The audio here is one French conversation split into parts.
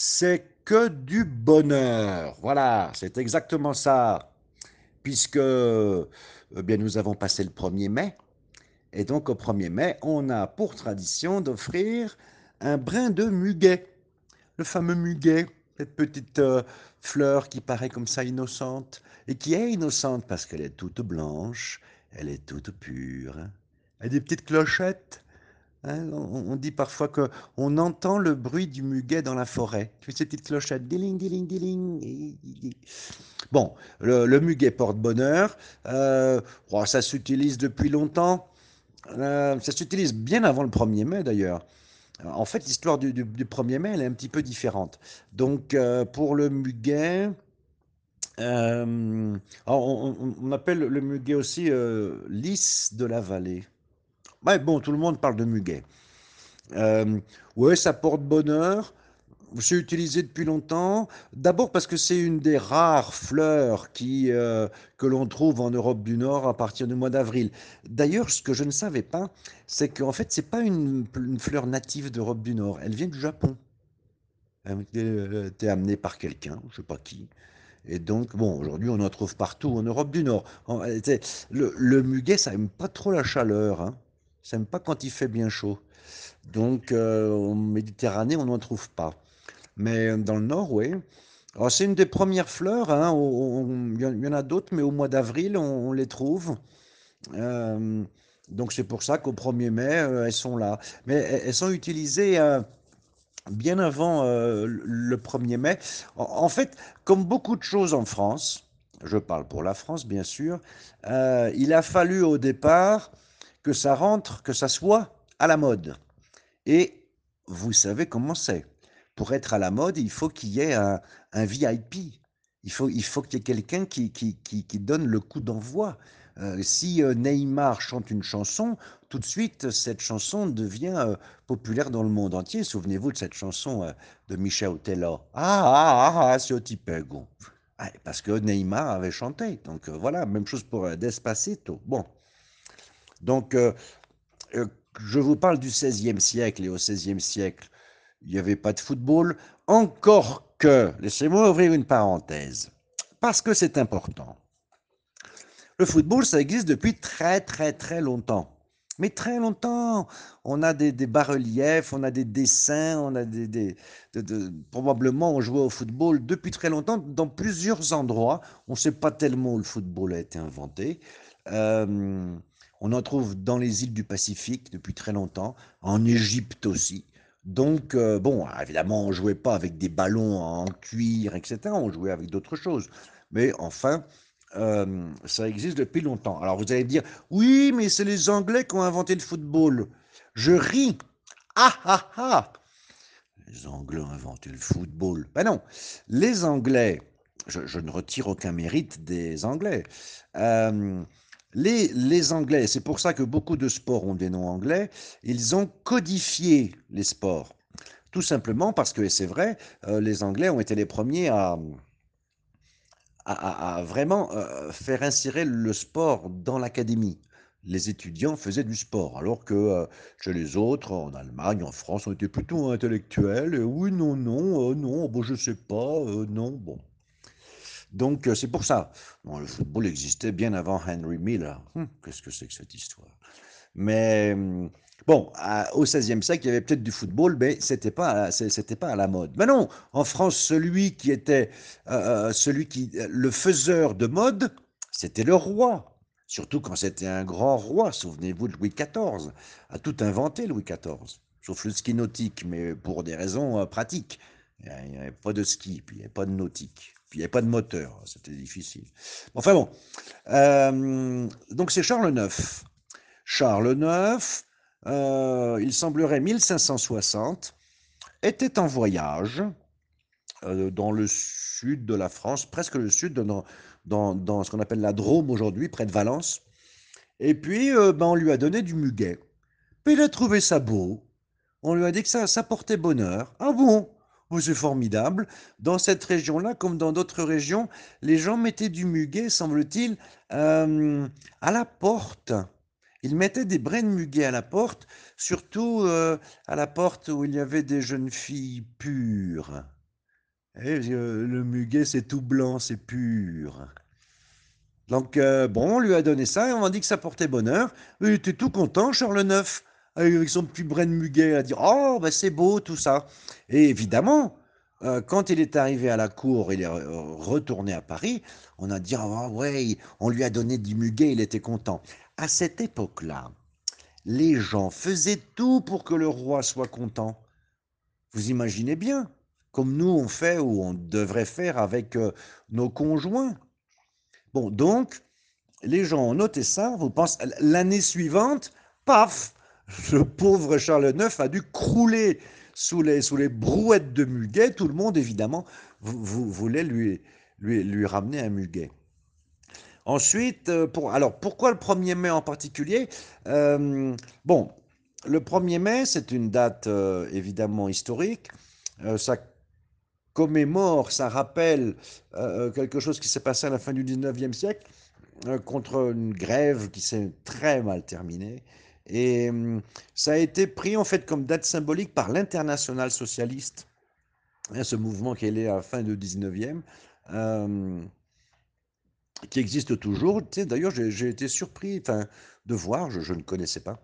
c'est que du bonheur. Voilà, c'est exactement ça. Puisque eh bien, nous avons passé le 1er mai, et donc au 1er mai, on a pour tradition d'offrir un brin de muguet. Le fameux muguet, cette petite euh, fleur qui paraît comme ça innocente, et qui est innocente parce qu'elle est toute blanche, elle est toute pure. Elle a des petites clochettes. Hein, on, dit parfois qu'on entend le bruit du muguet dans la forêt. Tu sais, ces petites. Diling, diling, diling. Bon, le, muguet porte bonheur. Euh, oh, ça s'utilise depuis longtemps. Euh, ça s'utilise bien avant le 1er mai d'ailleurs. En fait, l'histoire du, 1er mai, elle est un petit peu différente. Donc, euh, pour le muguet, on, appelle le muguet aussi lys de la vallée. Ouais, bon, tout le monde parle de muguet. Euh, ouais, ça porte bonheur. C'est utilisé depuis longtemps. D'abord parce que c'est une des rares fleurs qui, euh, que l'on trouve en Europe du Nord à partir du mois d'avril. D'ailleurs, ce que je ne savais pas, c'est qu'en fait, c'est pas une, fleur native d'Europe du Nord. Elle vient du Japon. Elle a été amenée par quelqu'un, je ne sais pas qui. Et donc, bon, aujourd'hui, on en trouve partout en Europe du Nord. Le, le muguet, ça n'aime pas trop la chaleur. Hein. Ça n'aime pas quand il fait bien chaud. Donc, euh, en Méditerranée, on n'en trouve pas. Mais dans le nord, oui. c'est une des premières fleurs. Hein, il y en a d'autres, mais au mois d'avril, on, les trouve. Euh, donc, c'est pour ça qu'au 1er mai, euh, elles sont là. Mais elles sont utilisées bien avant le 1er mai. En, fait, comme beaucoup de choses en France, je parle pour la France, bien sûr, il a fallu au départ que ça rentre, que ça soit à la mode. Et vous savez comment c'est. Pour être à la mode, il faut qu'il y ait un, VIP. Il faut, faut qu'il y ait quelqu'un qui, qui, qui, donne le coup d'envoi. Euh, si euh, Neymar chante une chanson, tout de suite, cette chanson devient euh, populaire dans le monde entier. Souvenez-vous de cette chanson de Michel Otella. Ah, ah, ah, ah c'est Tipego. parce que Neymar avait chanté. Donc voilà, même chose pour Despacito. Bon. Donc, euh, euh, je vous parle du XVIe siècle, et au XVIe siècle, il n'y avait pas de football, encore que, laissez-moi ouvrir une parenthèse, parce que c'est important. Le football, ça existe depuis très très très longtemps. Mais très longtemps, on a des, bas-reliefs, on a des dessins, on a des, probablement on jouait au football depuis très longtemps dans plusieurs endroits. On ne sait pas tellement où le football a été inventé. Euh, on en trouve dans les îles du Pacifique depuis très longtemps, en Égypte aussi. Donc, euh, bon, évidemment, on ne jouait pas avec des ballons en cuir, etc. On jouait avec d'autres choses. Mais enfin, euh, ça existe depuis longtemps. Alors, vous allez dire, oui, mais c'est les Anglais qui ont inventé le football. Je ris. Ah, ah, ah Les Anglais ont inventé le football. Ben non, les Anglais, je, ne retire aucun mérite des Anglais. Euh, les, Anglais, c'est pour ça que beaucoup de sports ont des noms anglais, ils ont codifié les sports. Tout simplement parce que, et c'est vrai, euh, les Anglais ont été les premiers à, vraiment euh, faire insérer le sport dans l'académie. Les étudiants faisaient du sport, alors que euh, chez les autres, en Allemagne, en France, on était plutôt intellectuels. Oui, non, non, non, bon, je sais pas, non, bon. Donc euh, c'est pour ça. le football existait bien avant Henry Miller. Hum, qu'est-ce que c'est que cette histoire? Mais hum, bon, au XVIe siècle, il y avait peut-être du football, mais c'était pas, c'était pas à la mode. Mais non, en France, celui qui était, euh, euh, celui qui, le faiseur de mode, c'était le roi. Surtout quand c'était un grand roi. Souvenez-vous de Louis XIV, a tout inventé Louis XIV, sauf le ski nautique, mais pour des raisons pratiques. Il n'y avait pas de ski, puis il n'y avait pas de nautique. Il n'y avait pas de moteur, c'était difficile. Enfin bon, euh, donc c'est Charles IX. Charles IX, euh, il semblerait 1560, était en voyage euh, dans le sud de la France, presque le sud, dans, dans, ce qu'on appelle la Drôme aujourd'hui, près de Valence. Et puis, ben, on lui a donné du muguet. Puis il a trouvé ça beau. On lui a dit que ça, ça portait bonheur. Ah bon? C'est formidable. Dans cette région-là, comme dans d'autres régions, les gens mettaient du muguet, semble-t-il, euh, à la porte. Ils mettaient des de muguet à la porte, surtout euh, à la porte où il y avait des jeunes filles pures. Et le muguet, c'est tout blanc, c'est pur. Donc, euh, bon, on lui a donné ça et on m'a dit que ça portait bonheur. Il était tout content, Charles IX, avec son petit muguet, à dire Oh, ben c'est beau tout ça. Et évidemment, euh, quand il est arrivé à la cour, il est retourné à Paris, on a dit Ah, ouais, on lui a donné du muguet, il était content. À cette époque-là, les gens faisaient tout pour que le roi soit content. Vous imaginez bien, comme nous on fait ou on devrait faire avec euh, nos conjoints. Bon, donc, les gens ont noté ça, vous pensez, l'année suivante, paf, le pauvre Charles IX a dû crouler sous les, sous les brouettes de muguet. Tout le monde, évidemment, voulait lui, lui, lui ramener un muguet. Ensuite, euh, pour, alors pourquoi le 1er mai en particulier? Euh, Bon, le 1er mai, c'est une date euh, évidemment historique. ça commémore, ça rappelle quelque chose qui s'est passé à la fin du 19e siècle contre une grève qui s'est très mal terminée. Et ça a été pris en fait comme date symbolique par l'international socialiste, hein, ce mouvement qui est né à la fin du 19e qui existe toujours. Tu sais, D'ailleurs, j'ai été surpris de voir, je, ne connaissais pas,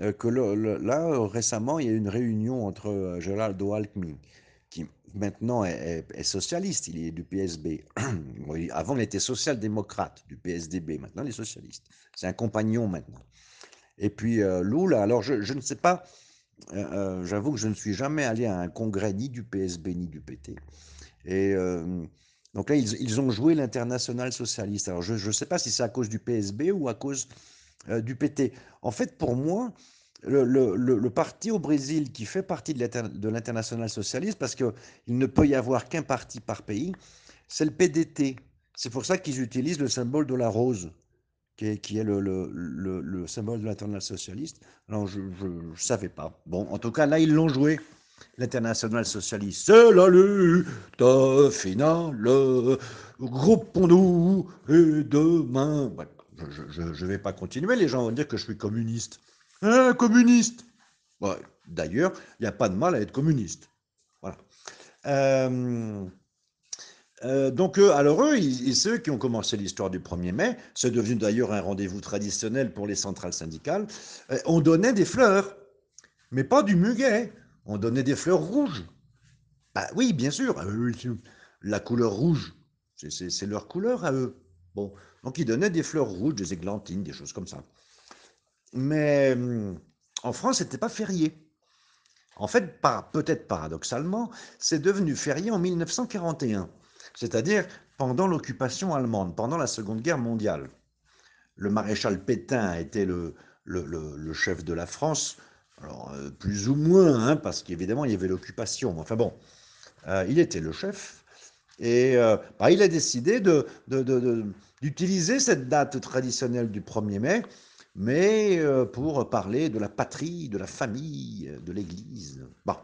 euh, que là, récemment, il y a eu une réunion entre euh, Geraldo Alckmin, qui maintenant est, socialiste, il est du PSB. Avant, il était social-démocrate du PSDB, maintenant il est socialiste. C'est un compagnon maintenant. Et puis euh, Lula, alors je, ne sais pas, j'avoue que je ne suis jamais allé à un congrès ni du PSB ni du PT. Et donc là, ils, ont joué l'international socialiste. Alors je ne sais pas si c'est à cause du PSB ou à cause euh, du PT. En fait, pour moi, le, parti au Brésil qui fait partie de l'international socialiste, parce qu'il ne peut y avoir qu'un parti par pays, c'est le PDT. C'est pour ça qu'ils utilisent le symbole de la rose, qui est, le, symbole de l'international socialiste. Alors je ne savais pas. Bon, en tout cas, là, ils l'ont joué l'international socialiste. C'est la lutte finale, groupons-nous et demain. je ne vais pas continuer, les gens vont dire que je suis communiste. Un communiste? D'ailleurs, il n'y a pas de mal à être communiste. Voilà. Euh, euh, donc, alors eux, ceux qui ont commencé l'histoire du 1er mai, c'est devenu d'ailleurs un rendez-vous traditionnel pour les centrales syndicales, euh, on donnait des fleurs, mais pas du muguet on donnait des fleurs rouges. Bah oui, bien sûr, la couleur rouge, c'est leur couleur à eux. Bon, donc ils donnaient des fleurs rouges, des églantines, des choses comme ça. Mais hum, en France, c'était pas férié. En fait, peut-être paradoxalement, c'est devenu férié en 1941, c'est-à-dire pendant l'occupation allemande, pendant la Seconde Guerre mondiale. Le maréchal Pétain était le, le chef de la France alors, euh, plus ou moins, hein, parce qu'évidemment, il y avait l'occupation. Enfin bon, euh, il était le chef. Et euh, bah, il a décidé d'utiliser cette date traditionnelle du 1er mai, mais pour parler de la patrie, de la famille, de l'Église. Bon.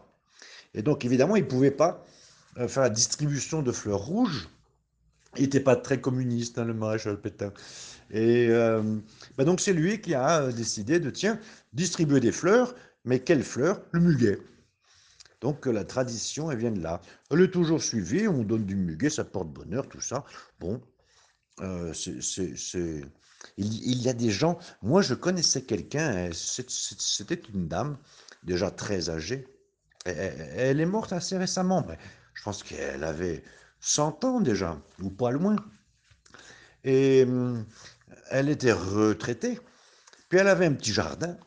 Et donc, évidemment, il ne pouvait pas faire la distribution de fleurs rouges. Il n'était pas très communiste, hein, le maréchal Pétain. Et bah, donc, c'est lui qui a décidé de, tiens, distribuer des fleurs mais quelle fleur Le muguet. Donc la tradition, elle vient de là. Elle est toujours suivie, on donne du muguet, ça porte bonheur, tout ça. Bon, euh, c'est... Il, y a des gens, moi je connaissais quelqu'un, c'était une dame, déjà très âgée. Elle, est morte assez récemment, mais je pense qu'elle avait 100 ans déjà, ou pas loin. Et hum, elle était retraitée, puis elle avait un petit jardin,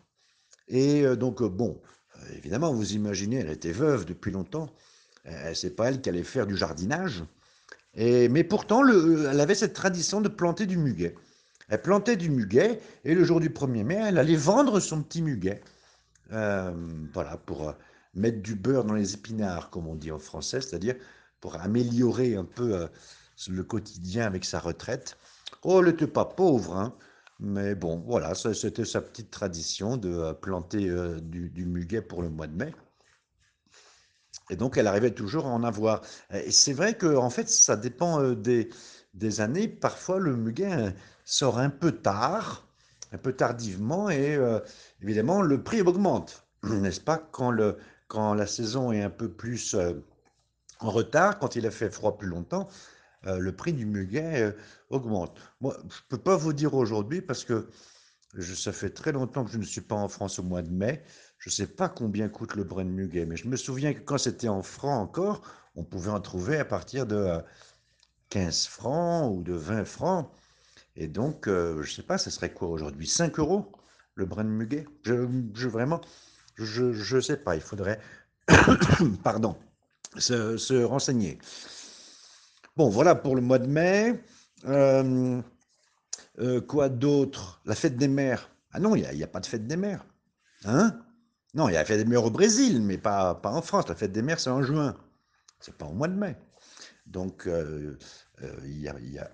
et euh, donc, euh, bon, euh, évidemment, vous imaginez, elle était veuve depuis longtemps. C'est pas elle qui allait faire du jardinage. Et, mais pourtant, le, elle avait cette tradition de planter du muguet. Elle plantait du muguet et le jour du 1er mai, elle allait vendre son petit muguet. voilà, pour mettre du beurre dans les épinards, comme on dit en français, c'est-à-dire pour améliorer un peu le quotidien avec sa retraite. Oh, elle n'était pas pauvre, hein. Mais bon, voilà, c'était sa petite tradition de euh, planter euh, du, muguet pour le mois de mai. Et donc, elle arrivait toujours à en avoir. Et c'est vrai que, en fait, ça dépend euh, des années. Parfois, le muguet sort un peu tard, un peu tardivement, et évidemment, le prix augmente, n'est-ce pas, quand, le, quand la saison est un peu plus en retard, quand il a fait froid plus longtemps, euh, le prix du muguet euh, augmente. Moi, je ne peux pas vous dire aujourd'hui parce que je, ça fait très longtemps que je ne suis pas en France au mois de mai. Je ne sais pas combien coûte le brin de muguet, mais je me souviens que quand c'était en francs encore, on pouvait en trouver à partir de 15 euh, francs ou de 20 francs. Et donc, je ne sais pas, ce serait quoi aujourd'hui? 5 euros le brin de muguet? Je, je, Vraiment, je ne sais pas. Il faudrait, pardon, se, se renseigner. Bon, voilà pour le mois de mai. Euh, euh, quoi d'autre? La fête des mères. Ah non, il n'y a, pas de fête des mères. Hein? Non, il y a la fête des mères au Brésil, mais pas, en France. La fête des mères, c'est en juin. C'est pas au mois de mai. Donc, euh, il n'y a,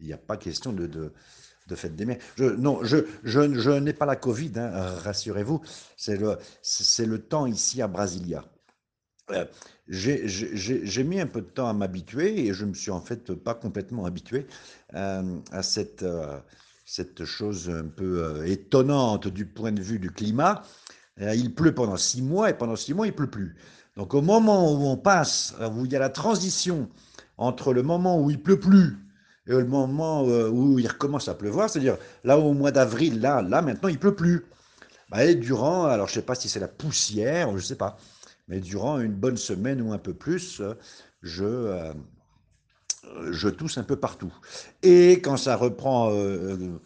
y a, pas question de, de, fête des mères. Je, non, je, je, je n'ai pas la Covid, hein, rassurez-vous. C'est le, le temps ici à Brasilia. Euh, j'ai mis un peu de temps à m'habituer et je me suis en fait pas complètement habitué euh, à cette, euh, cette chose un peu étonnante du point de vue du climat. il pleut pendant six mois et pendant six mois il pleut plus. Donc au moment où on passe, où il y a la transition entre le moment où il pleut plus et le moment où il recommence à pleuvoir, c'est-à-dire là au mois d'avril, là, là maintenant il pleut plus. Bah, et durant, alors je sais pas si c'est la poussière, je sais pas. Mais durant une bonne semaine ou un peu plus, je, euh, je tousse un peu partout. Et quand ça reprend, euh, euh,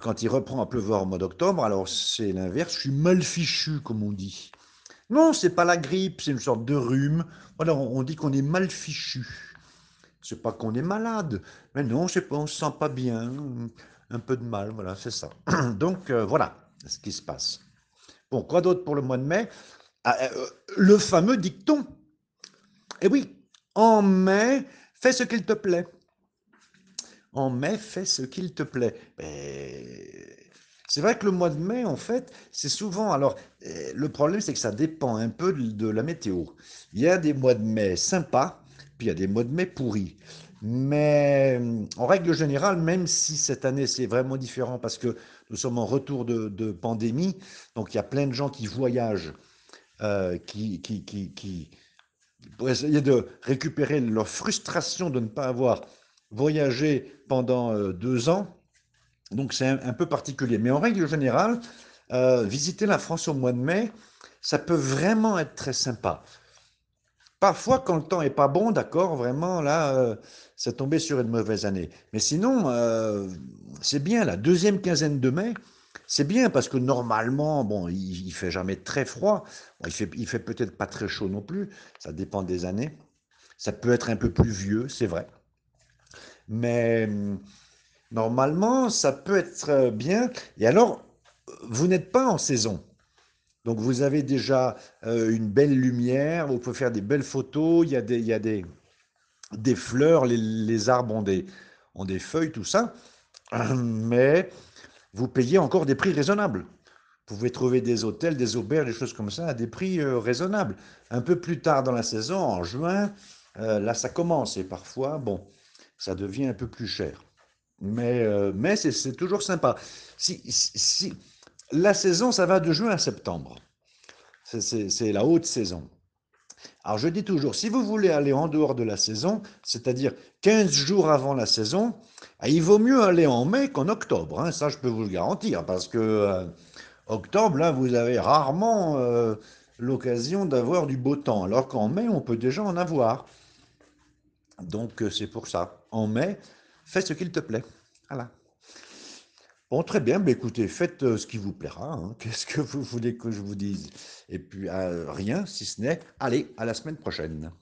quand il reprend à pleuvoir au mois d'octobre, alors c'est l'inverse, je suis mal fichu, comme on dit. Non, c'est pas la grippe, c'est une sorte de rhume. Voilà, on dit qu'on est mal fichu. C'est pas qu'on est malade, mais non, on se sent pas bien, un peu de mal, voilà, c'est ça. Donc voilà ce qui se passe. Bon, quoi d'autre pour le mois de mai? Ah, euh, le fameux dicton. Eh oui, en mai, fais ce qu'il te plaît. En mai, fais ce qu'il te plaît. C'est vrai que le mois de mai, en fait, c'est souvent. Alors, euh, le problème, c'est que ça dépend un peu de la météo. Il y a des mois de mai sympas, puis il y a des mois de mai pourris. Mais en règle générale, même si cette année c'est vraiment différent parce que nous sommes en retour de, pandémie, donc il y a plein de gens qui voyagent euh, qui, qui, pour essayer de récupérer leur frustration de ne pas avoir voyagé pendant euh, deux ans. Donc c'est un, peu particulier. Mais en règle générale, euh, visiter la France au mois de mai, ça peut vraiment être très sympa. Parfois, quand le temps est pas bon, d'accord, vraiment, là, c'est tombé sur une mauvaise année. Mais sinon, c'est bien, la deuxième quinzaine de mai, c'est bien parce que normalement, bon, il, ne fait jamais très froid. il fait, il fait peut-être pas très chaud non plus. Ça dépend des années. Ça peut être un peu plus vieux, c'est vrai. Mais normalement, ça peut être bien. Et alors, vous n'êtes pas en saison. Donc vous avez déjà euh, une belle lumière, vous pouvez faire des belles photos, il y a des, il y a des, des fleurs, les, arbres ont des, ont des feuilles, tout ça. Mais vous payez encore des prix raisonnables. Vous pouvez trouver des hôtels, des auberges, des choses comme ça à des prix euh, raisonnables. Un peu plus tard dans la saison, en juin, euh, là ça commence et parfois, bon, ça devient un peu plus cher. Mais, mais c'est toujours sympa. Si, si, la saison, ça va de juin à septembre. C'est la haute saison. Alors je dis toujours, si vous voulez aller en dehors de la saison, c'est-à-dire 15 jours avant la saison, ah, il vaut mieux aller en mai qu'en octobre, hein, ça je peux vous le garantir, parce que euh, octobre, là, vous avez rarement euh, l'occasion d'avoir du beau temps, alors qu'en mai, on peut déjà en avoir. Donc euh, c'est pour ça. En mai, fais ce qu'il te plaît. Voilà. Bon, très bien, mais écoutez, faites ce qui vous plaira. Hein. Qu'est-ce que vous voulez que je vous dise? Et puis, rien, si ce n'est, allez, à la semaine prochaine.